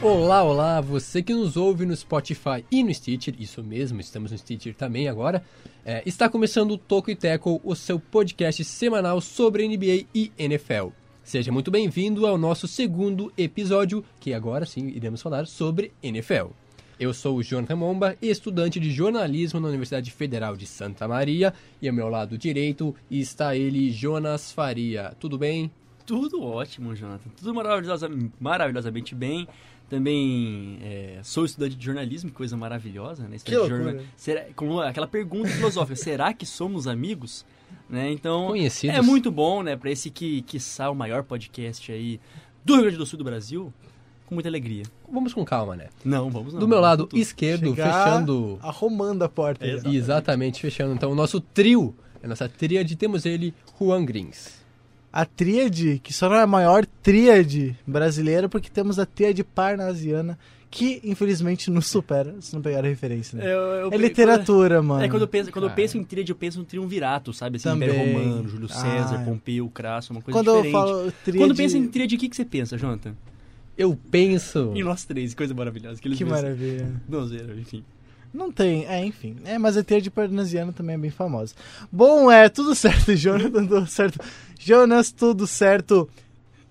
Olá, olá, você que nos ouve no Spotify e no Stitcher, isso mesmo, estamos no Stitcher também agora. É, está começando o Toco e Tackle, o seu podcast semanal sobre NBA e NFL. Seja muito bem-vindo ao nosso segundo episódio, que agora sim iremos falar sobre NFL. Eu sou o Jonathan Momba, estudante de jornalismo na Universidade Federal de Santa Maria, e ao meu lado direito está ele, Jonas Faria. Tudo bem? Tudo ótimo, Jonathan. Tudo maravilhosa, maravilhosamente bem. Também é, sou estudante de jornalismo, coisa maravilhosa, né? Que loucura. Será, com aquela pergunta filosófica, será que somos amigos? Né? Então, Conhecidos. é muito bom, né, para esse que, que o maior podcast aí do Rio Grande do Sul do Brasil, com muita alegria. Vamos com calma, né? Não, vamos não. Do meu lado esquerdo, Chegar fechando. Arrumando a porta. É, exato. Exatamente, fechando então o nosso trio, a nossa tríade, temos ele, Juan Grins. A tríade, que só não é a maior tríade brasileira, porque temos a tríade parnasiana, que infelizmente nos supera, se não pegar a referência. Né? Eu- eu- É literatura, quando- mano. É, quando eu penso, quando eu Cara. penso em tríade, eu penso em triunvirato, sabe? Assim, Também. Império Romano, Júlio César, Ah. Pompeu, Crasso, uma coisa Quando eu diferente. falo tríade... Quando pensa em tríade, o que, que você pensa, Jonathan? Eu penso. Em nós três, coisa maravilhosa. Que maravilha. Não, zero, enfim. Não tem, é, enfim. É, mas a tríade parnasiana também é bem famosa. Bom, é, tudo certo, Jonathan, tudo certo. Jonas, tudo certo.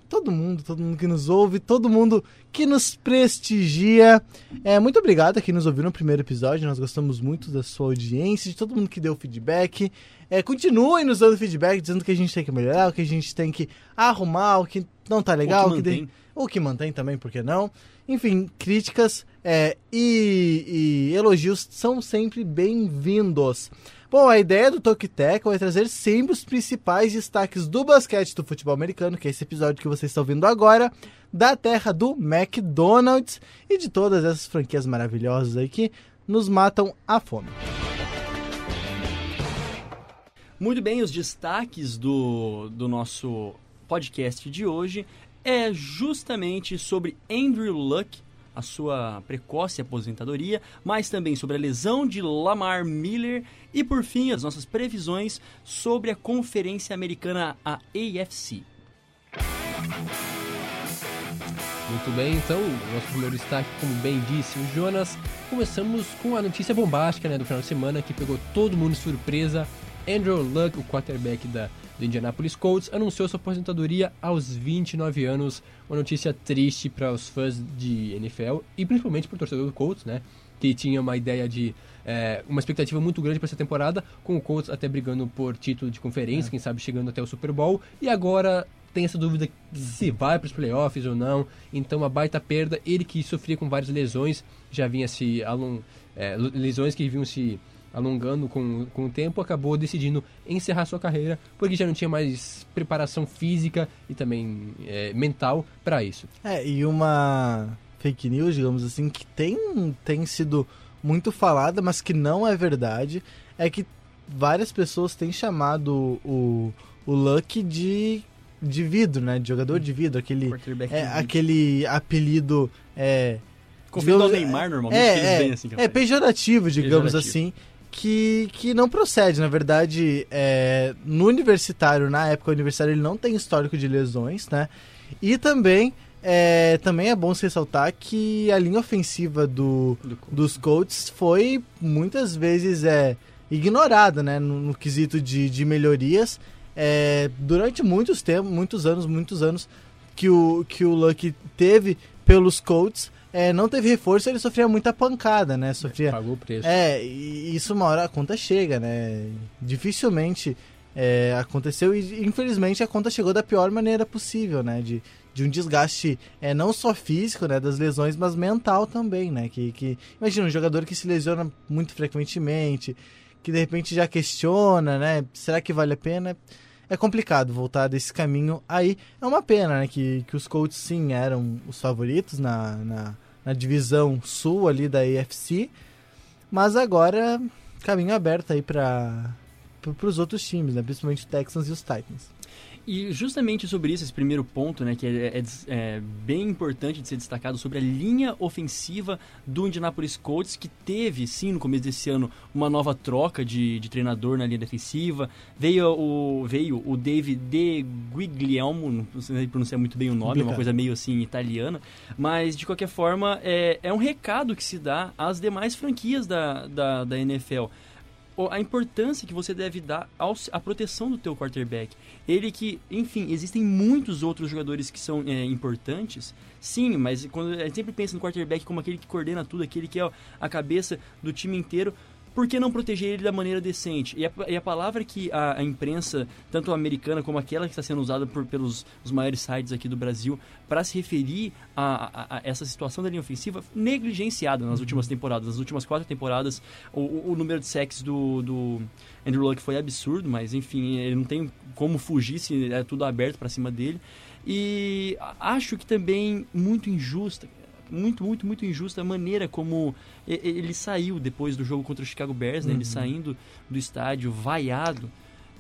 Todo mundo, todo mundo que nos ouve, todo mundo que nos prestigia. É, muito obrigado a quem nos ouviu no primeiro episódio. Nós gostamos muito da sua audiência, de todo mundo que deu feedback. É, continuem nos dando feedback, dizendo que a gente tem que melhorar, o que a gente tem que arrumar, o que não tá legal, O que de- mantém. ou que mantém também, por que não? Enfim, críticas é, e, e elogios são sempre bem-vindos. Bom, a ideia do Talk Tackle é trazer sempre os principais destaques do basquete do futebol americano, que é esse episódio que você está ouvindo agora, da terra do McDonald's e de todas essas franquias maravilhosas aí que nos matam a fome. Muito bem, os destaques do, do nosso podcast de hoje é justamente sobre Andrew Luck, a sua precoce aposentadoria, mas também sobre a lesão de Lamar Miller e, por fim, as nossas previsões sobre a Conferência Americana, a AFC. Muito bem, então, o nosso primeiro destaque, como bem disse o Jonas, começamos com a notícia bombástica né, do final de semana que pegou todo mundo de surpresa. Andrew Luck, o quarterback da, do Indianapolis Colts, anunciou sua aposentadoria aos 29 anos. Uma notícia triste para os fãs de NFL e principalmente para o torcedor do Colts, né? Que tinha uma ideia de é, uma expectativa muito grande para essa temporada, com o Colts até brigando por título de conferência, quem sabe chegando até o Super Bowl, e agora tem essa dúvida se vai para os playoffs ou não. Então, uma baita perda. Ele que sofria com várias lesões, já vinha se along... é, lesões que vinham se alongando com, com o tempo, acabou decidindo encerrar sua carreira, porque já não tinha mais preparação física e também é, mental para isso. É, e uma fake news, digamos assim, que tem, tem sido muito falada, mas que não é verdade, é que várias pessoas têm chamado o, o Luck de, de vidro, né? De jogador de vidro, aquele, é, aquele apelido é, Conferindo ao digamos, Neymar, normalmente, é, que eles é, vêm assim. é pejorativo, digamos Pejorativo. assim, que, que não procede. Na verdade, é, no universitário, na época universitária, ele não tem histórico de lesões, né? E também é, também é bom se ressaltar que a linha ofensiva do, Do dos Colts foi muitas vezes é, ignorada, né? No, no quesito de, de melhorias. É, durante muitos tempos, muitos anos, muitos anos que o, que o Luck teve pelos Colts, é, não teve reforço, ele sofria muita pancada, né? Sofria. Pagou o preço. É, e isso uma hora a conta chega, né? Dificilmente é, aconteceu e infelizmente a conta chegou da pior maneira possível, né? De, de um desgaste é, não só físico, né, das lesões, mas mental também, né? Que, que imagina um jogador que se lesiona muito frequentemente, que de repente já questiona, né? Será que vale a pena? É complicado voltar desse caminho aí. É uma pena, né? Que, que os Colts sim eram os favoritos na, na, na divisão sul ali da AFC. Mas agora, caminho aberto aí para os outros times, né? Principalmente os Texans e os Titans. E justamente sobre isso, esse primeiro ponto, né, que é, é, é, bem importante de ser destacado sobre a linha ofensiva do Indianapolis Colts, que teve, sim, no começo desse ano, uma nova troca de, de treinador na linha defensiva. Veio o, veio o David De Guiglielmo, não sei pronunciar muito bem o nome, é uma coisa meio assim italiana, mas de qualquer forma é, é um recado que se dá às demais franquias da, da, da NFL a importância que você deve dar ao, à proteção do teu quarterback. Ele que, enfim, existem muitos outros jogadores que são é, importantes, sim, mas quando a gente sempre pensa no quarterback como aquele que coordena tudo, aquele que é a cabeça do time inteiro, por que não proteger ele da maneira decente? E a, e a palavra que a, a, imprensa, tanto americana como aquela que está sendo usada por, pelos os maiores sites aqui do Brasil, para se referir a, a, essa situação da linha ofensiva, negligenciada nas últimas temporadas. Nas últimas quatro temporadas, o, o, o número de sacks do, do Andrew Luck foi absurdo, mas enfim, ele não tem como fugir se é tudo aberto para cima dele. E acho que também muito injusta muito, muito, muito injusta a maneira como ele saiu depois do jogo contra o Chicago Bears, né? Ele uhum. saindo do estádio vaiado.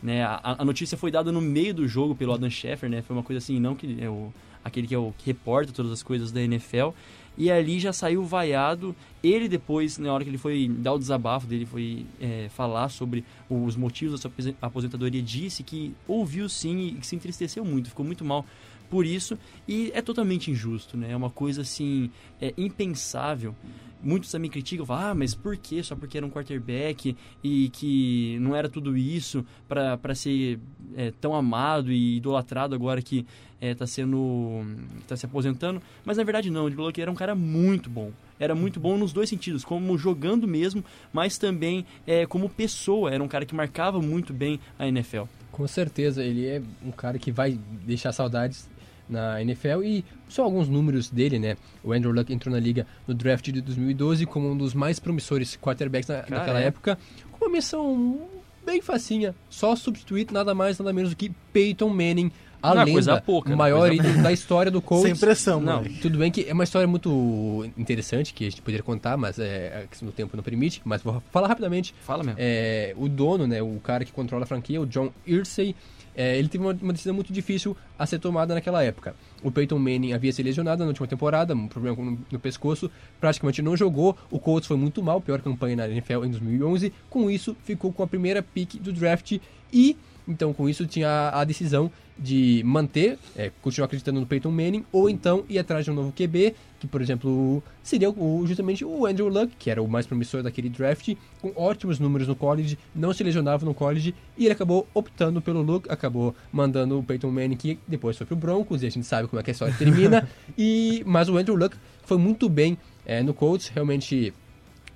Né? A, a, notícia foi dada no meio do jogo pelo Adam Schefter, né? Foi uma coisa assim, não que é o, aquele que é o que reporta todas as coisas da NFL. E ali já saiu vaiado. Ele depois, na hora que ele foi dar o desabafo dele, foi é, falar sobre os motivos da sua aposentadoria, disse que ouviu sim e que se entristeceu muito, ficou muito mal por isso e é totalmente injusto, né? É uma coisa assim, é impensável. Muitos também criticam, falam, ah, mas por que? Só porque era um quarterback e que não era tudo isso para ser é, tão amado e idolatrado agora que está é, sendo está se aposentando. Mas na verdade não, o que era um cara muito bom. Era muito bom nos dois sentidos, como jogando mesmo, mas também é, como pessoa. Era um cara que marcava muito bem a NFL. Com certeza, ele é um cara que vai deixar saudades na NFL e só alguns números dele, né? O Andrew Luck entrou na liga no draft de 2012 como um dos mais promissores quarterbacks na, naquela é. época, com uma missão bem facinha, só substituir nada mais nada menos do que Peyton Manning, a não, lenda, pouca, o maior ídolo da história do Colts. Sem pressão, não. Tudo bem que é uma história muito interessante que a gente poderia contar, mas é, a questão do tempo não permite. Mas vou falar rapidamente. Fala mesmo. É, o dono, né, o cara que controla a franquia, o John Irsay, é, ele teve uma, uma, decisão muito difícil a ser tomada naquela época. O Peyton Manning havia se lesionado na última temporada, um problema no, no, pescoço, praticamente não jogou. O Colts foi muito mal, pior campanha na NFL em 2011. Com isso, ficou com a primeira pick do draft e, então, com isso, tinha a decisão de manter, é, continuar acreditando no Peyton Manning, ou então ir atrás de um novo QB, que por exemplo seria o, justamente o Andrew Luck, que era o mais promissor daquele draft, com ótimos números no college, não se lesionava no college, e ele acabou optando pelo Luck, acabou mandando o Peyton Manning, que depois foi pro Broncos, e a gente sabe como é que a história termina, e, mas o Andrew Luck foi muito bem é, no Colts, realmente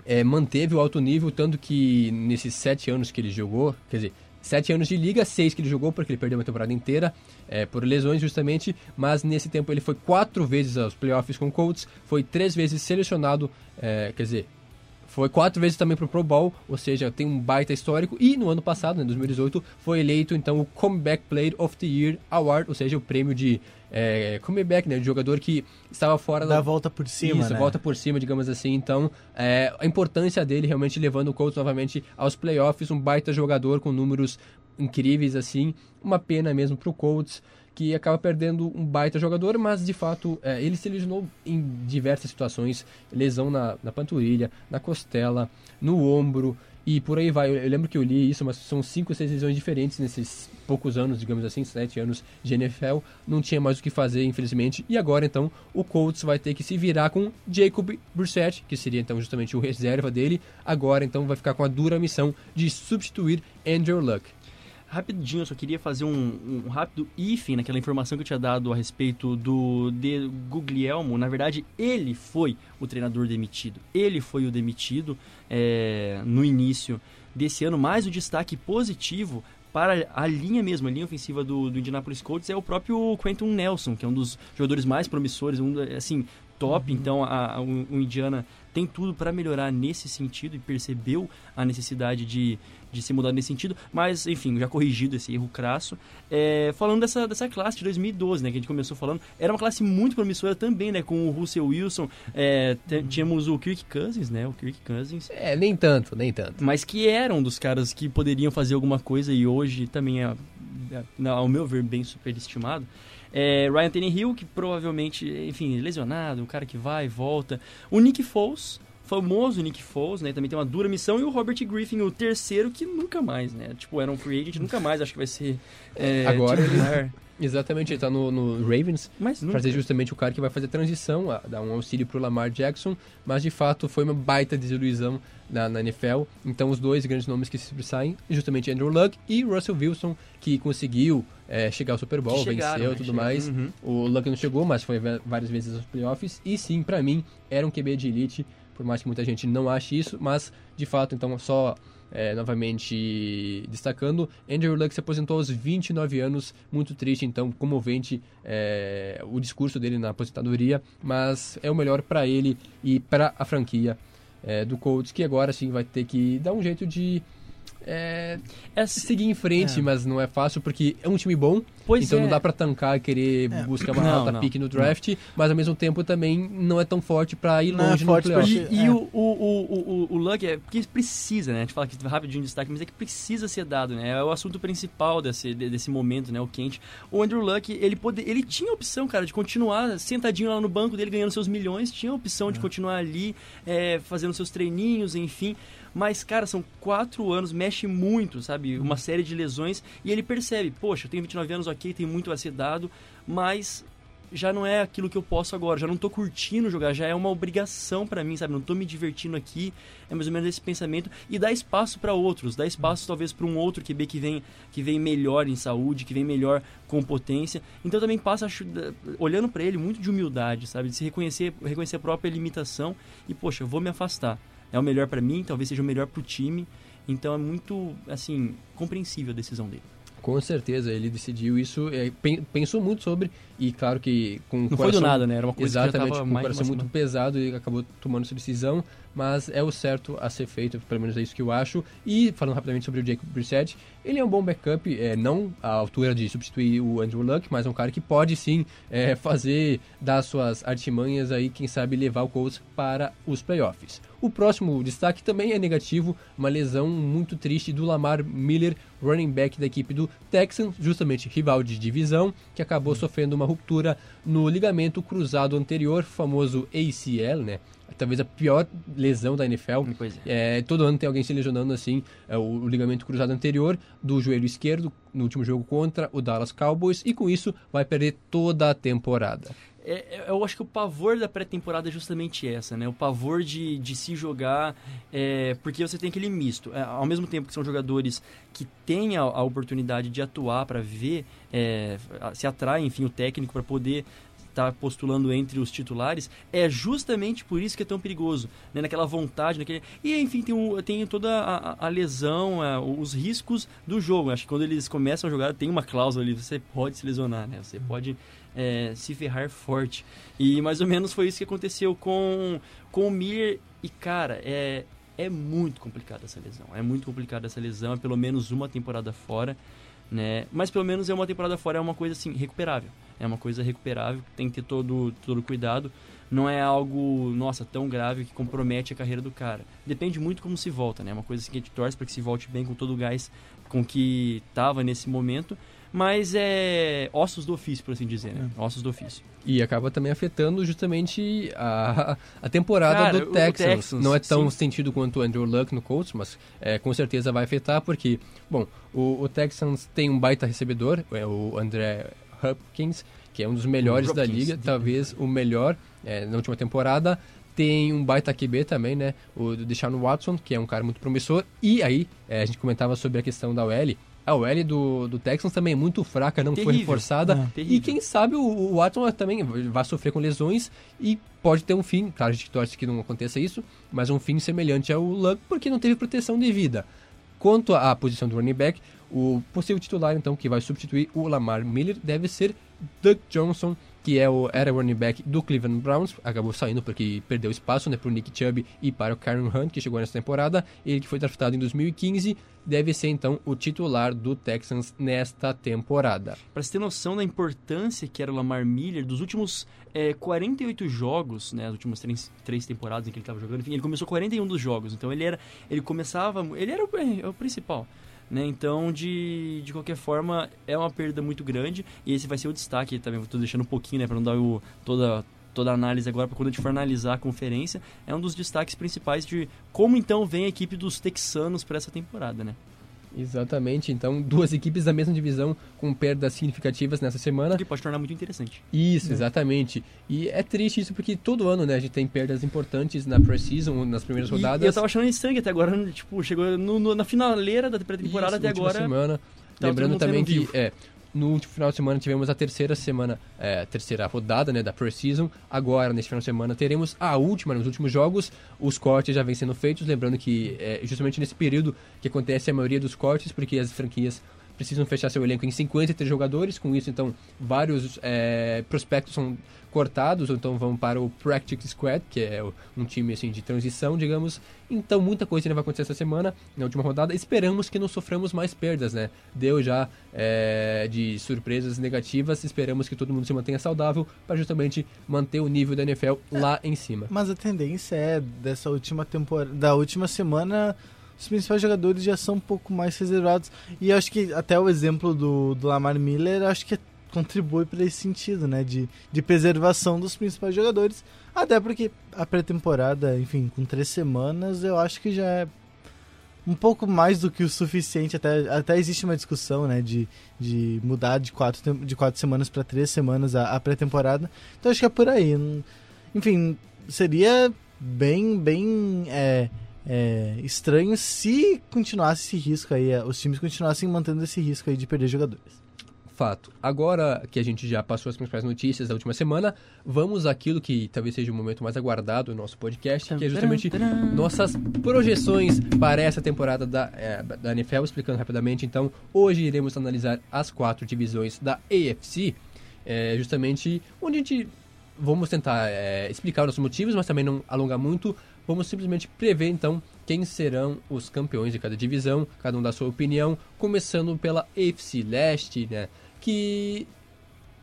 é, manteve o alto nível, tanto que nesses sete anos que ele jogou, quer dizer, Sete anos de liga, seis que ele jogou, porque ele perdeu uma temporada inteira é, por lesões justamente, mas nesse tempo ele foi quatro vezes aos playoffs com o Colts, foi três vezes selecionado, é, quer dizer, foi quatro vezes também pro Pro Bowl, ou seja, tem um baita histórico. E no ano passado, né, em 2018, foi eleito então o Comeback Player of the Year Award, ou seja, o prêmio de é, comeback, né, de jogador que estava fora da, da volta por cima, Isso, né? volta por cima, digamos assim. Então, é, a importância dele realmente levando o Colts novamente aos playoffs, um baita jogador com números incríveis assim. Uma pena mesmo pro Colts que acaba perdendo um baita jogador, mas de fato é, ele se lesionou em diversas situações, lesão na, na panturrilha, na costela, no ombro e por aí vai. Eu, lembro que eu li isso, mas são cinco, seis lesões diferentes nesses poucos anos, digamos assim, sete anos de NFL, não tinha mais o que fazer, infelizmente, e agora então o Colts vai ter que se virar com Jacob Brissett, que seria então justamente o reserva dele, agora então vai ficar com a dura missão de substituir Andrew Luck. Rapidinho, eu só queria fazer um, um rápido if naquela informação que eu tinha dado a respeito do de Guglielmo. Na verdade, ele foi o treinador demitido. Ele foi o demitido é, no início desse ano, mas o destaque positivo para a linha mesmo, a linha ofensiva do, do Indianapolis Colts é o próprio Quentin Nelson, que é um dos jogadores mais promissores, um, assim, top. Uhum. Então, a, a, o, o Indiana tem tudo para melhorar nesse sentido e percebeu a necessidade de, de se mudar nesse sentido, mas enfim, já corrigido esse erro crasso. É, falando dessa, dessa classe de 2012, né, que a gente começou falando, era uma classe muito promissora também, né, com o Russell Wilson, é, uhum. tínhamos o Kirk Cousins, né, o Kirk Cousins. É, nem tanto, nem tanto. Mas que eram dos caras que poderiam fazer alguma coisa e hoje também é não, ao meu ver, bem superestimado. É, Ryan Tannehill, que provavelmente, enfim, lesionado, um cara que vai e volta. O Nick Foles, famoso Nick Foles, né? Também tem uma dura missão. E o Robert Griffin, o terceiro, que nunca mais, né? Tipo, era um free agent, nunca mais acho que vai ser é, Agora titular. Exatamente, ele tá no, no Ravens, Mas nunca. fazer justamente o cara que vai fazer a transição, a, dar um auxílio pro Lamar Jackson, mas de fato foi uma baita desilusão na, na NFL. Então os dois grandes nomes que se sobressaem, justamente Andrew Luck e Russell Wilson, que conseguiu é, chegar ao Super Bowl, chegaram, venceu né? tudo Chegaram. mais. Uhum. O Luck não chegou, mas foi várias vezes aos playoffs. E sim, pra mim, era um QB de elite, por mais que muita gente não ache isso, mas de fato, então, só é, novamente destacando, Andrew Luck se aposentou aos 29 anos, muito triste, então, comovente é, o discurso dele na aposentadoria, mas é o melhor pra ele e pra a franquia é, do Colts, que agora sim vai ter que dar um jeito de é, É, seguir em frente, É. mas não é fácil porque é um time bom, pois então é. não dá pra tancar e querer É. buscar uma Não, alta não, pique no draft, mas ao mesmo tempo também não é tão forte pra ir Não é longe no playoff. E, e É. o, o, o, o, o Luck é porque precisa, né? A gente fala que rapidinho de destaque, mas é que precisa ser dado, né? É o assunto principal desse, de- desse momento, né? O quente. O Andrew Luck, ele, pode, ele tinha a opção, cara, de continuar sentadinho lá no banco dele ganhando seus milhões, tinha a opção de continuar ali é, fazendo seus treininhos, enfim. Mas, cara, são quatro anos, mexe muito, sabe? Uma série de lesões. E ele percebe, poxa, eu tenho 29 anos, ok, tem muito a ser dado, mas já não é aquilo que eu posso agora, já não tô curtindo jogar, já é uma obrigação pra mim, sabe? Não tô me divertindo aqui, é mais ou menos esse pensamento e dá espaço pra outros, dá espaço talvez pra um outro QB que vem que vem melhor em saúde, que vem melhor com potência. Então também passa olhando pra ele muito de humildade, sabe? De se reconhecer, reconhecer a própria limitação e poxa, eu vou me afastar. É o melhor pra mim, talvez seja o melhor pro time. Então é muito, assim, compreensível a decisão dele. Com certeza, ele decidiu isso, é, pen- pensou muito sobre, e claro que com o Não foi coração... do nada, né? Era uma coisa Exatamente, que já tava com coração muito pesado e acabou tomando essa decisão, mas é o certo a ser feito, pelo menos é isso que eu acho. E falando rapidamente sobre o Jacob Brissett, ele é um bom backup, é, não à altura de substituir o Andrew Luck, mas é um cara que pode sim é, fazer, dar suas artimanhas aí, quem sabe levar o Colts para os playoffs. O próximo destaque também é negativo, uma lesão muito triste do Lamar Miller, running back da equipe do Texans, justamente rival de divisão, que acabou sofrendo uma ruptura no ligamento cruzado anterior, famoso ACL, né? Talvez a pior lesão da NFL. É. É, todo ano tem alguém se lesionando assim, é, o, o ligamento cruzado anterior do joelho esquerdo no último jogo contra o Dallas Cowboys e com isso vai perder toda a temporada. É, é, eu acho que o pavor da pré-temporada é justamente essa, né? O pavor de, de se jogar, é, porque você tem aquele misto. É, ao mesmo tempo que são jogadores que têm a, a oportunidade de atuar para ver, se atrai, enfim, o técnico para poder estar postulando entre os titulares, é justamente por isso que é tão perigoso, né? Naquela vontade, naquele... E, enfim, tem, tem toda a, a- lesão, a- os riscos do jogo. Acho que quando eles começam a jogar, tem uma cláusula ali, você pode se lesionar, né? Você pode é, se ferrar forte. E mais ou menos foi isso que aconteceu com, com o Miller. E, cara, é, é muito complicada essa lesão. É muito complicada essa lesão. É pelo menos uma temporada fora. Né? Mas pelo menos é uma temporada fora, é uma coisa assim, recuperável. É uma coisa recuperável, tem que ter todo, todo cuidado. Não é algo, nossa, tão grave que compromete a carreira do cara. Depende muito como se volta, né? É uma coisa assim que a gente torce para que se volte bem com todo o gás com que tava nesse momento. Mas é ossos do ofício, por assim dizer, né? Ossos do ofício. E acaba também afetando justamente a, a temporada Cara, do Texans. Texans, Não é tão sim. sentido quanto o Andrew Luck no Colts, mas é, com certeza vai afetar, porque, bom, o, o Texans tem um baita recebedor, é o André Hopkins, que é um dos melhores da Hopkins. liga, talvez o melhor é, na última temporada. Tem um baita QB também, né? O Deshaun Watson, que é um cara muito promissor. E aí, é, a gente comentava sobre a questão da OL. A OL do, do Texans também é muito fraca, não foi Terrível. reforçada. É. E quem sabe o, o Watson também vai sofrer com lesões e pode ter um fim. Claro, a gente torce que não aconteça isso, mas um fim semelhante ao Luck, porque não teve proteção devida. Quanto à posição do running back, o possível titular, então, que vai substituir o Lamar Miller, deve ser Doug Johnson, que é o, era o running back do Cleveland Browns, acabou saindo porque perdeu espaço né, para o Nick Chubb e para o Karen Hunt, que chegou nessa temporada. Ele que foi draftado em 2015, deve ser então o titular do Texans nesta temporada. Pra você ter noção da importância que era o Lamar Miller, dos últimos é, 48 jogos, né, as últimas três, três temporadas em que ele estava jogando, enfim, ele começou 41 dos jogos, então ele era, ele começava, ele era o, é, o principal. Né? Então, de, de qualquer forma, é uma perda muito grande. E esse vai ser o destaque também. Estou deixando um pouquinho, né, para não dar o, toda, toda a análise agora, para quando a gente for analisar a conferência. É um dos destaques principais de como então vem a equipe dos texanos para essa temporada, né? Exatamente, então duas equipes da mesma divisão com perdas significativas nessa semana. O que pode tornar muito interessante. Isso, é. exatamente. E é triste isso porque todo ano, né, a gente tem perdas importantes na pre-season, nas primeiras e, rodadas. E eu tava achando estranho até agora, tipo, chegou no, no, na finaleira da pré-temporada até agora. semana. Lembrando também que é, no último final de semana tivemos a terceira semana, é, terceira rodada né, da Pre-Season. Agora, neste final de semana, teremos a última, nos últimos jogos. Os cortes já vêm sendo feitos. Lembrando que é justamente nesse período que acontece a maioria dos cortes, porque as franquias precisam fechar seu elenco em 53 jogadores. Com isso, então, vários é, prospectos são cortados, ou então vão para o Practice Squad, que é um time assim de transição, digamos. Então muita coisa ainda vai acontecer essa semana, na última rodada. Esperamos que não soframos mais perdas, né? Deu já é, de surpresas negativas, esperamos que todo mundo se mantenha saudável para justamente manter o nível da NFL lá em cima. Mas a tendência é dessa última temporada, da última semana os principais jogadores já são um pouco mais reservados. E acho que até o exemplo do, do Lamar Miller, acho que contribui para esse sentido, né? De, de preservação dos principais jogadores. Até porque a pré-temporada, enfim, com três semanas, eu acho que já é um pouco mais do que o suficiente. Até, até existe uma discussão, né? De, de mudar de quatro, de quatro semanas para três semanas a, a pré-temporada. Então acho que é por aí. Enfim, seria bem, bem. É, é, estranho se continuasse esse risco aí, os times continuassem mantendo esse risco aí de perder jogadores fato. Agora que a gente já passou as principais notícias da última semana, vamos àquilo que talvez seja o momento mais aguardado do nosso podcast, que é justamente nossas projeções para essa temporada da, é, da NFL. Explicando rapidamente, então, hoje iremos analisar as quatro divisões da AFC, é, justamente onde a gente vamos tentar é, explicar os motivos, mas também não alongar muito. Vamos simplesmente prever então quem serão os campeões de cada divisão, cada um dá sua opinião, começando pela AFC Leste, né? que.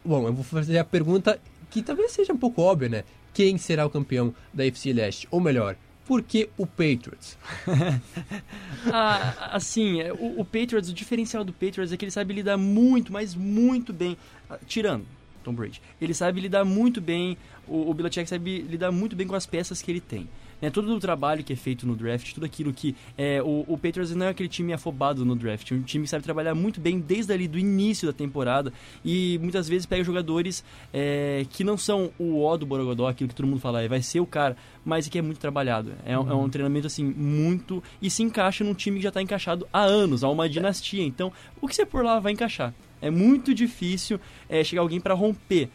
Bom, eu vou fazer a pergunta que talvez seja um pouco óbvia, né? Quem será o campeão da FC Leste? Ou melhor, por que o Patriots? ah, assim, é, o, o, Patriots, o diferencial do Patriots é que ele sabe lidar muito, mas muito bem, ah, tirando Tom Brady, ele sabe lidar muito bem, o, o Belichick sabe lidar muito bem com as peças que ele tem né, todo o trabalho que é feito no draft, tudo aquilo que é, o, o Patriots não é aquele time afobado no draft, é um time que sabe trabalhar muito bem desde ali do início da temporada e muitas vezes pega jogadores é, que não são o ó do Borogodó, aquilo que todo mundo fala, é, vai ser o cara, mas que é muito trabalhado. É, uhum. é um treinamento assim muito e se encaixa num time que já está encaixado há anos, há uma dinastia. Então, o que você por lá vai encaixar. É muito difícil é, chegar alguém para romper.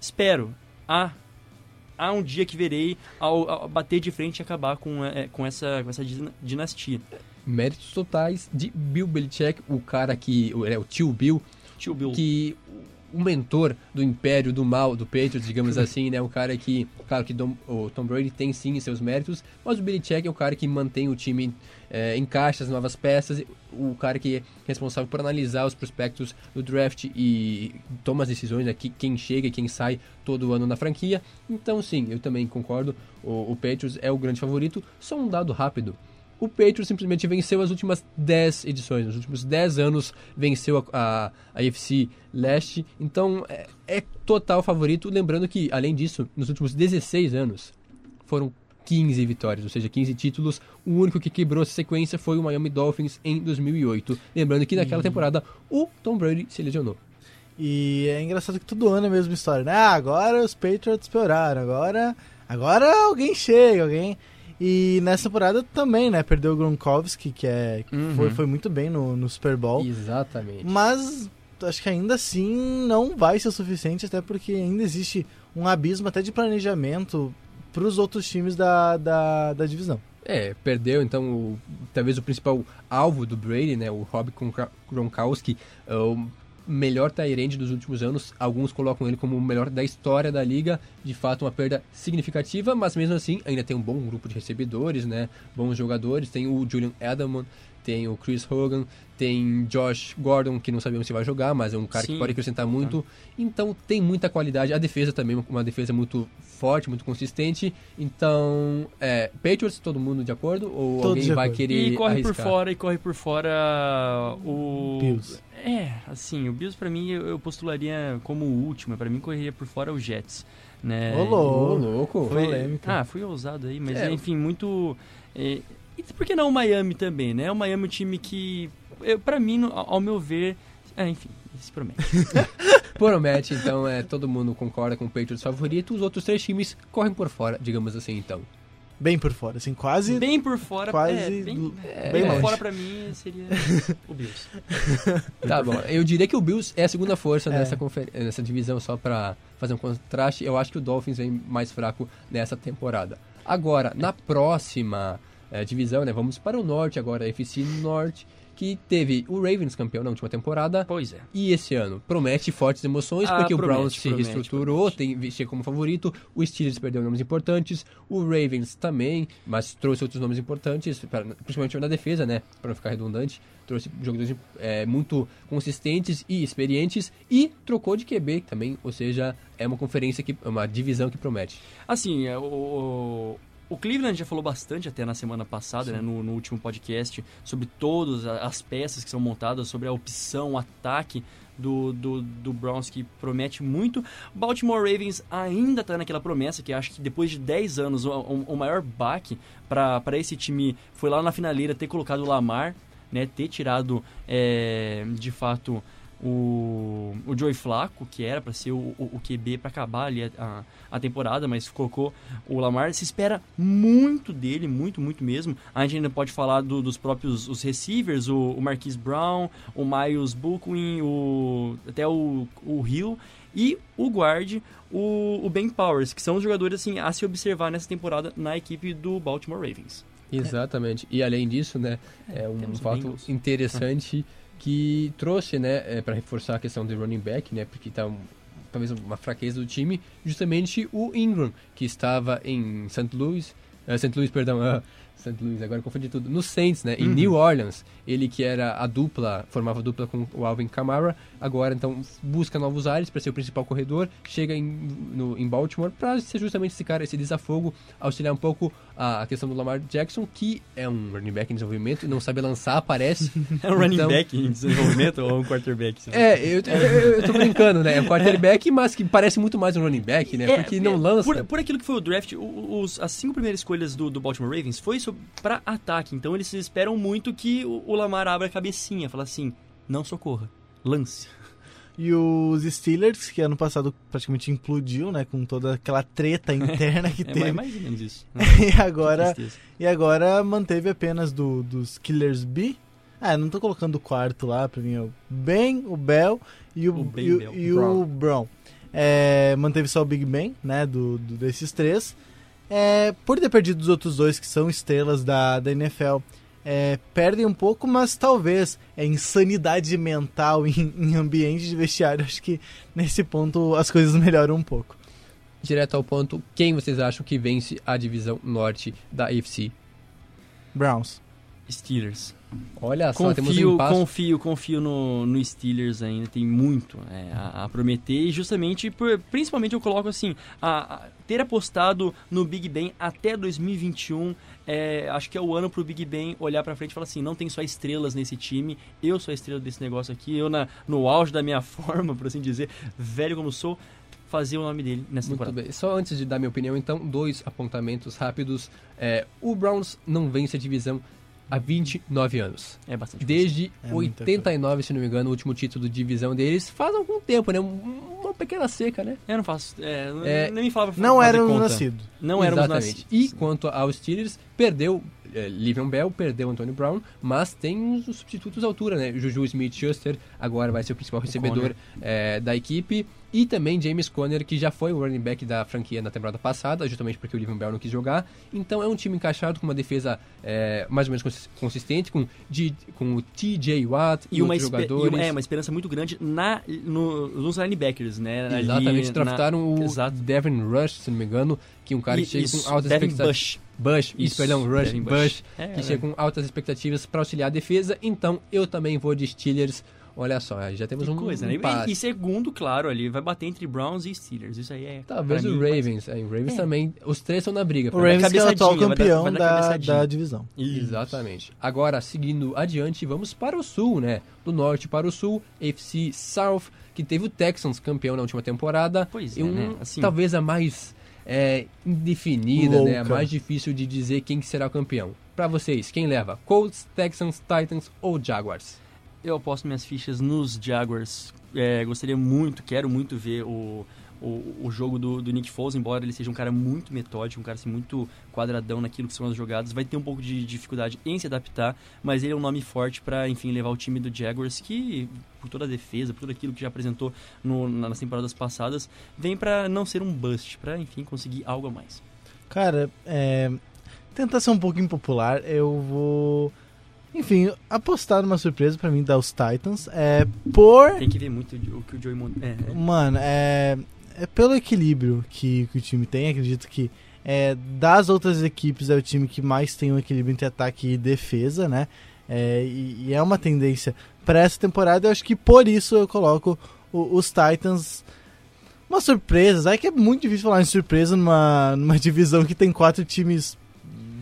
Espero. Ah, há um dia que verei ao, ao bater de frente e acabar com, é, com, essa, com essa dinastia. Méritos totais de Bill Belichick, o cara que. É o tio Bill. Tio Bill. Que o mentor do império do mal do Patriots, digamos assim, né? Um cara que, claro que Dom, o Tom Brady tem sim seus méritos, mas o Belichick é o cara que mantém o time é, encaixa as novas peças, o cara que é responsável por analisar os prospectos do draft e toma as decisões, né, que, quem chega e quem sai todo ano na franquia. Então, sim, eu também concordo, o, o Patriots é o grande favorito. Só um dado rápido. O Patriots simplesmente venceu as últimas 10 edições, nos últimos 10 anos venceu a, a, a UFC Leste, então é, é total favorito. Lembrando que, além disso, nos últimos 16 anos foram 15 vitórias, ou seja, 15 títulos. O único que quebrou essa sequência foi o Miami Dolphins em 2008. Lembrando que naquela temporada o Tom Brady se lesionou. E é engraçado que todo ano é a mesma história, né? Ah, agora os Patriots pioraram, agora, agora alguém chega, alguém... E nessa temporada também, né? Perdeu o Gronkowski, que é, uhum. foi, foi muito bem no, no Super Bowl. Exatamente. Mas acho que ainda assim não vai ser o suficiente, até porque ainda existe um abismo até de planejamento para os outros times da, da, da divisão. É, perdeu então o, talvez o principal alvo do Brady, né, o Rob Gronkowski, melhor Tyrande dos últimos anos. Alguns colocam ele como o melhor da história da liga. De fato, uma perda significativa, mas mesmo assim ainda tem um bom grupo de recebedores, né, bons jogadores. Tem o Julian Edelman, tem o Chris Hogan, tem Josh Gordon, que não sabemos se vai jogar, mas é um cara Sim. que pode acrescentar muito. Então tem muita qualidade. A defesa também, uma defesa muito forte, muito consistente. Então, é, Patriots, todo mundo de acordo? Ou Todos alguém vai acordo. querer E corre arriscar? por fora, e corre por fora o... Bills. É, assim, o Bills pra mim eu postularia como o último, pra mim correria por fora o Jets, né? Ô, louco. Foi, Polêmica. ah, fui ousado aí, mas É. enfim, muito... É, e por que não o Miami também, né? O Miami é um time que, pra mim, ao meu ver... É, enfim, se promete. Promete, então, é, todo mundo concorda com o Patriots favorito. Os outros três times correm por fora, digamos assim, então. Bem por fora, assim, quase. Bem por fora, quase é, bem, é, bem por fora pra mim seria o Bills. Tá bom. Eu diria que o Bills é a segunda força É. nessa, confer- nessa divisão, só pra fazer um contraste. Eu acho que o Dolphins vem mais fraco nessa temporada. Agora, na próxima eh, divisão, né? Vamos para o norte agora, a FC Norte, que teve o Ravens campeão na última temporada. Pois é. E esse ano promete fortes emoções, Ah, porque o promete, Browns se promete, reestruturou, promete. tem chega como favorito, o Steelers perdeu nomes importantes, o Ravens também, mas trouxe outros nomes importantes, principalmente na defesa, né, para não ficar redundante, trouxe jogadores é, muito consistentes e experientes e trocou de QB também, ou seja, é uma conferência que uma divisão que promete. Assim, é, o, o Cleveland já falou bastante até na semana passada, né, no, no último podcast, sobre todas as peças que são montadas, sobre a opção, o ataque do, do, do Browns que promete muito. Baltimore Ravens ainda está naquela promessa que acho que depois de 10 anos o, o- o maior baque para esse time foi lá na finaleira ter colocado o Lamar, né, ter tirado é, de fato o, o Joey Flacco, que era para ser o, o, o QB para acabar ali a, a, a temporada, mas colocou o Lamar. Se espera muito dele, muito, muito mesmo. A gente ainda pode falar do- dos próprios os receivers, o, o Marquise Brown, o Miles Bookwin, o, até o, o Hill e o guard, o, o Ben Powers, que são os jogadores assim, a se observar nessa temporada na equipe do Baltimore Ravens. Exatamente. E além disso, né, é um temos o fato interessante que trouxe, né, para reforçar a questão do running back, né, porque tá talvez uma fraqueza do time, justamente o Ingram, que estava em St. Louis, eh, St. Louis, perdão, ah, St. Louis, agora confundi tudo, no Saints, né, em Uhum. New Orleans, ele que era a dupla, formava dupla com o Alvin Kamara, agora então busca novos ares para ser o principal corredor, chega em, no, em Baltimore para ser justamente esse cara, esse desafogo, auxiliar um pouco a, a questão do Lamar Jackson, que é um running back em desenvolvimento e não sabe lançar, parece. É um running Então- back em desenvolvimento ou um quarterback? É, eu, eu, eu tô brincando, né? É um quarterback, mas que parece muito mais um running back, né? É, Porque não é, lança. Por, por aquilo que foi o draft, os, as cinco primeiras escolhas do, do Baltimore Ravens foi sobre, pra ataque. Então eles esperam muito que o, Lamar abra a cabecinha, fala assim, não socorra, lance. E os Steelers, que ano passado praticamente implodiu, né? Com toda aquela treta interna que É teve. mais, mais ou menos isso. né? e, agora, e agora manteve apenas do, dos Killers B. Ah, não tô colocando o quarto lá pra mim. É o Ben, o Bell e o, O Ben e, Bell. e o Brown. É, manteve só o Big Ben, né? Do, do- desses três. É, por ter perdido os outros dois, que são estrelas da, da NFL, é, perdem um pouco, mas talvez é insanidade mental em, em ambiente de vestiário. Acho que nesse ponto as coisas melhoram um pouco. Direto ao ponto, quem vocês acham que vence a divisão norte da AFC? Browns. Steelers. Olha só, temos um Confio, confio, confio no, no Steelers ainda, tem muito é, a, a prometer e justamente, por, principalmente eu coloco assim, a, a- ter apostado no Big Ben até 2021, é, acho que é o ano pro Big Ben olhar pra frente e falar assim, não tem só estrelas nesse time, eu sou a estrela desse negócio aqui, eu na, no auge da minha forma, por assim dizer, velho como sou, fazer o nome dele nessa Muito temporada. bem. Só antes de dar minha opinião, então, dois apontamentos rápidos. É, o Browns não vence a divisão há 29 anos. É bastante Desde É muita 89, se não me engano, o último título de divisão deles faz algum tempo, né? Um- Uma pequena seca, né? Eu não faço, é, não- É, nem me falava Não conta. nascidos. Não éramos Exatamente. nascidos. E quanto aos Steelers, perdeu é, Livion Bell, perdeu Antonio Brown, mas tem os substitutos à altura, né? Juju Smith-Schuster agora vai ser o principal recebedor é, da equipe. E também James Conner, que já foi o running back da franquia na temporada passada, justamente porque o Livion Bell não quis jogar. Então é um time encaixado com uma defesa é, mais ou menos consistente, com, G, com o TJ Watt e, e uma jogadores. E uma, é, uma esperança muito grande na, no, nos linebackers, né? Exatamente, draftaram na... o Exato. Devin Rush, se não me engano, que é um cara e, que chega isso, com altas Devin expectativas. Bush. Bush, isso, isso perdão, Rush, Devin Bush, Bush é, que é. chega com altas expectativas para auxiliar a defesa. Então eu também vou de Steelers Olha só, já temos que um, coisa, um né? E, e, segundo, claro, ali vai bater entre Browns e Steelers. Isso aí é. Talvez o Ravens. É, o Ravens é. também. Os três estão na briga. O Ravens é o atual campeão vai dar, vai dar da, da, divisão. Isso. Exatamente. Agora, seguindo adiante, vamos para o sul, né? Do norte para o sul, FC South, que teve o Texans campeão na última temporada. Pois é, um, né? assim, talvez a mais é, indefinida, Louca. né? A mais difícil de dizer quem será o campeão. Para vocês, quem leva? Colts, Texans, Titans ou Jaguars? Eu aposto minhas fichas nos Jaguars. É, gostaria muito, quero muito ver o, o, o jogo do, do, Nick Foles, embora ele seja um cara muito metódico, um cara assim, muito quadradão naquilo que são as jogadas, vai ter um pouco de dificuldade em se adaptar, mas ele é um nome forte para, enfim, levar o time do Jaguars, que por toda a defesa, por tudo aquilo que já apresentou no, nas temporadas passadas, vem para não ser um bust, para, enfim, conseguir algo a mais. Cara, é, tentar ser um pouco impopular, eu vou enfim, apostar numa surpresa para mim dar os Titans é por. Tem que ver muito o que o Joey Mon... é, é. Mano, é, é pelo equilíbrio que, que o time tem. Acredito que é, das outras equipes é o time que mais tem um equilíbrio entre ataque e defesa, né? É, e, e, é uma tendência para essa temporada. Eu acho que por isso eu coloco o, os Titans. Uma surpresa, é que é muito difícil falar em surpresa numa, numa divisão que tem quatro times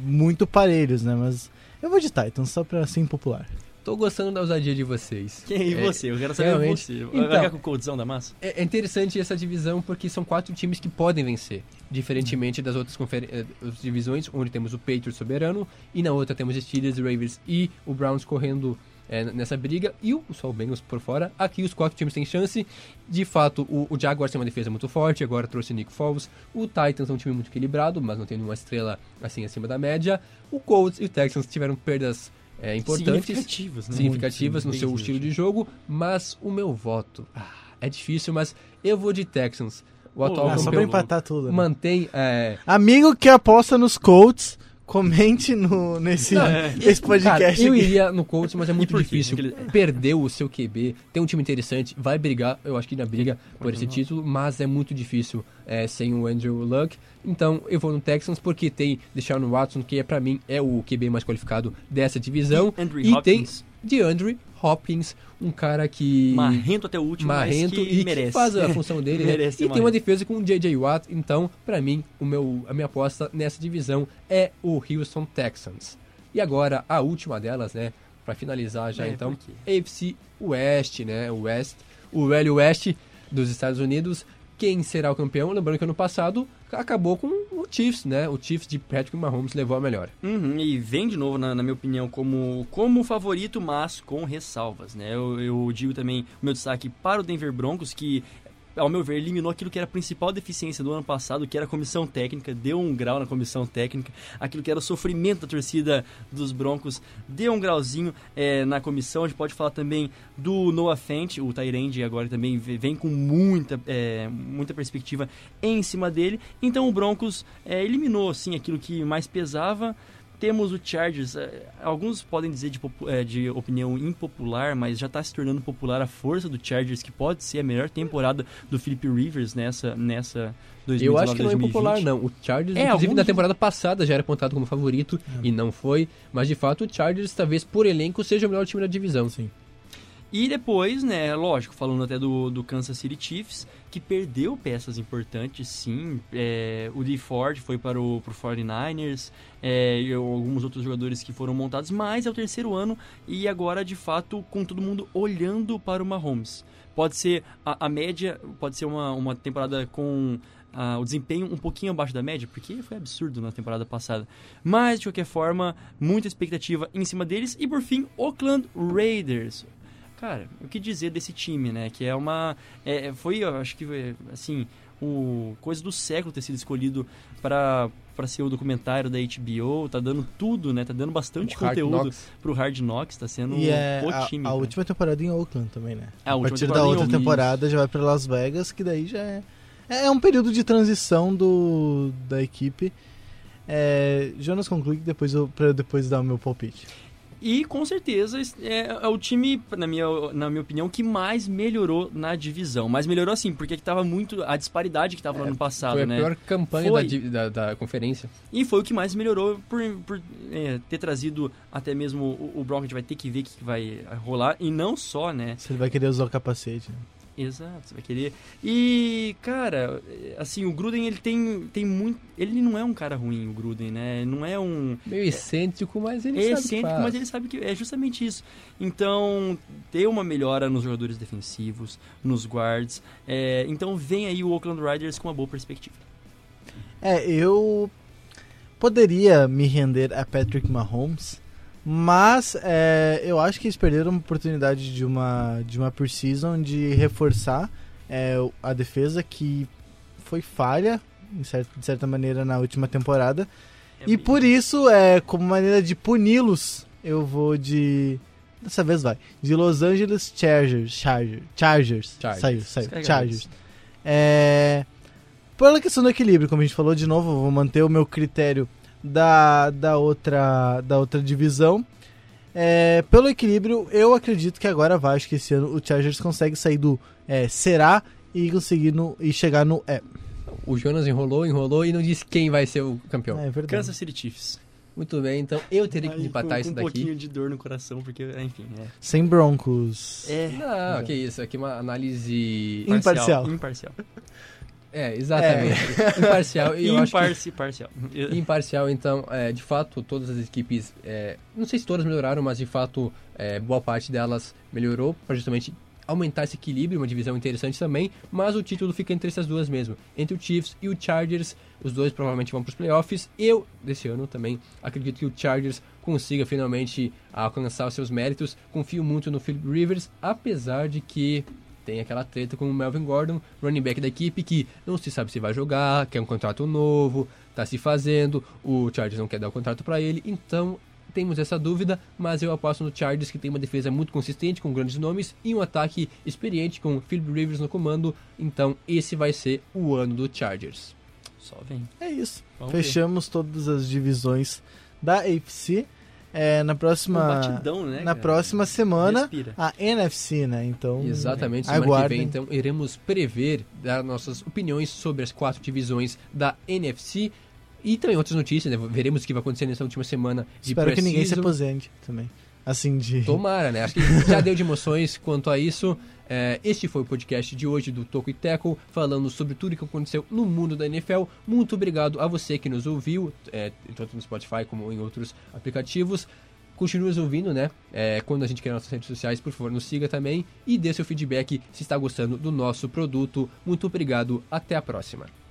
muito parelhos, né? Mas eu vou de Titans, só pra ser impopular. Tô gostando da ousadia de vocês. Quem é, você? Eu quero saber realmente. você. Então, Vai com o coldzão da massa? É, é, interessante essa divisão porque são quatro times que podem vencer. Diferentemente das outras eh, divisões, onde temos o Patriots soberano, e na outra temos Steelers, Ravens e o Browns correndo é, nessa briga. E o, só o Bengals por fora. Aqui os quatro times têm chance. De fato, o, o Jaguars tem uma defesa muito forte, agora trouxe o Nick Foles. O Titans é um time muito equilibrado, mas não tem nenhuma estrela assim acima da média. O Colts e o Texans tiveram perdas é, importantes. Significativas, né? Significativas muito, no seu estilo de jogo. Mas o meu voto ah, é difícil, mas eu vou de Texans. O atual campeão. Só pra empatar tudo. Né? Mantém. É... Amigo que aposta nos Colts Comente no, nesse, é. nesse podcast. Cara, eu iria no Colts, mas é muito difícil. Ele... Perdeu o seu QB, tem um time interessante, vai brigar, eu acho que ainda briga por esse título, mas é muito difícil é, sem o Andrew Luck. Então eu vou no Texans porque tem Deshaun Watson, que é para mim é o QB mais qualificado dessa divisão. E, e tem DeAndre Hopkins, um cara que. Marrento até o último, marrento e merece. que faz a função dele, né? E tem uma defesa com o J.J. Watt, então, para mim, o meu, a minha aposta nessa divisão é o Houston Texans. E agora, a última delas, né? Para finalizar já, é, então, AFC West, né? O West, o velho West dos Estados Unidos quem será o campeão. Lembrando que ano passado acabou com o Chiefs, né? O Chiefs de Patrick Mahomes levou a melhor. Uhum, e vem de novo, na, na, minha opinião, como, como favorito, mas com ressalvas, né? Eu, eu digo também o meu destaque para o Denver Broncos, que ao meu ver, eliminou aquilo que era a principal deficiência do ano passado, que era a comissão técnica, deu um grau na comissão técnica, aquilo que era o sofrimento da torcida dos Broncos, deu um grauzinho é, na comissão. A gente pode falar também do Noah Fent, o Tyrande agora também vem com muita, é, muita perspectiva em cima dele. Então o Broncos é, eliminou assim, aquilo que mais pesava. Temos o Chargers, é, alguns podem dizer de, é, de opinião impopular, mas já está se tornando popular a força do Chargers, que pode ser a melhor temporada do Philip Rivers nessa, nessa 2019, Eu acho que não é impopular, não. O Chargers, é, inclusive, na temporada passada já era apontado como favorito é. e não foi. Mas, de fato, o Chargers, talvez por elenco, seja o melhor time da divisão. Sim. E depois, né, lógico, falando até do, do Kansas City Chiefs, que perdeu peças importantes, sim. É, o Dee Ford foi para o pro 49ers, é, e alguns outros jogadores que foram montados, mas é o terceiro ano e agora, de fato, com todo mundo olhando para o Mahomes. Pode ser a, a média, pode ser uma, uma temporada com o desempenho um pouquinho abaixo da média, porque foi absurdo na temporada passada. Mas, de qualquer forma, muita expectativa em cima deles. E, por fim, Oakland Raiders. Cara, o que dizer desse time, né? Que é uma. É, foi, eu acho que, assim, o coisa do século ter sido escolhido para para ser o documentário da HBO, tá dando tudo, né? Tá dando bastante O conteúdo pro Hard Knocks, tá sendo E é o a, time. a cara. última temporada em Oakland também, né? A a partir da outra temporada já vai pra Las Vegas, que daí já é. É um período de transição do, da equipe. É, Jonas conclui que depois eu, pra eu depois dar o meu palpite. E com certeza é, é o time, na minha, na minha opinião, que mais melhorou na divisão. Mas melhorou assim, porque que tava muito. A disparidade que tava no ano passado, Foi a né? pior campanha Foi. da, da, da conferência. E foi o que mais melhorou por, por, é, ter trazido até mesmo o, o Brown, a gente vai ter que ver o que vai rolar. E não só, né? Se ele vai querer usar o capacete. né? Exato, você vai querer. E, cara, é, assim, o Gruden, ele tem, tem muito. Ele não é um cara ruim, o Gruden, né? Não é um. Meio excêntrico, mas ele É sabe excêntrico, mas ele sabe que é justamente isso. Então, ter uma melhora nos jogadores defensivos, nos guards. é, então, vem aí o Oakland Riders com uma boa perspectiva. É, eu poderia me render a Patrick Mahomes, mas é, eu acho que eles perderam uma oportunidade de uma de uma preseason de reforçar é, a defesa que foi falha em cer- de certa maneira na última temporada É e por isso é como maneira de puni-los eu vou de dessa vez vai de Los Angeles Chargers Chargers Chargers, Chargers. saiu saiu. Chargers é, pela questão do equilíbrio, como a gente falou de novo, eu vou manter o meu critério da, da, outra, da outra divisão. É, pelo equilíbrio, eu acredito que agora vai. Acho que esse ano o Chargers consegue sair do é, será e conseguir no, e chegar no é. O Jonas enrolou, enrolou e não disse quem vai ser o campeão. É verdade. Kansas City Chiefs. Muito bem, então eu teria que Aí, empatar com, isso com um daqui. pouquinho de dor no coração, porque, enfim, é. Sem Broncos. É. Não, que isso, aqui é uma análise. Imparcial. Imparcial. É, exatamente. Imparcial. E Imparci, parcial. Imparcial, então, é, de fato, todas as equipes, é, não sei se todas melhoraram, mas de fato, é, boa parte delas melhorou para justamente aumentar esse equilíbrio, uma divisão interessante também, mas o título fica entre essas duas mesmo, entre o Chiefs e o Chargers, os dois provavelmente vão para os playoffs. Eu, desse ano também, acredito que o Chargers consiga finalmente alcançar os seus méritos, confio muito no Philip Rivers, apesar de que tem aquela treta com o Melvin Gordon, running back da equipe, que não se sabe se vai jogar, quer um contrato novo, tá se fazendo, o Chargers não quer dar o contrato para ele, então temos essa dúvida, mas eu aposto no Chargers que tem uma defesa muito consistente, com grandes nomes, e um ataque experiente com Philip Rivers no comando, então esse vai ser o ano do Chargers. Só vem. É isso. Vamos ver. Fechamos todas as divisões da AFC. É, na próxima, Um batidão, né, na cara? próxima semana, Respira. a NFC, né? Então, Exatamente, semana que vem, então, iremos prever, dar nossas opiniões sobre as quatro divisões da NFC, e também outras notícias, né? Veremos o que vai acontecer nessa última semana de Espero que ninguém se aposente também. Assim de. Tomara, né? Acho que já deu de emoções quanto a isso. É, este foi o podcast de hoje do Toco e Teco, falando sobre tudo que aconteceu no mundo da NFL. Muito obrigado a você que nos ouviu, é, tanto no Spotify como em outros aplicativos. Continue nos ouvindo, né? É, quando a gente criar nossas redes sociais, por favor, nos siga também e dê seu feedback se está gostando do nosso produto. Muito obrigado, até a próxima.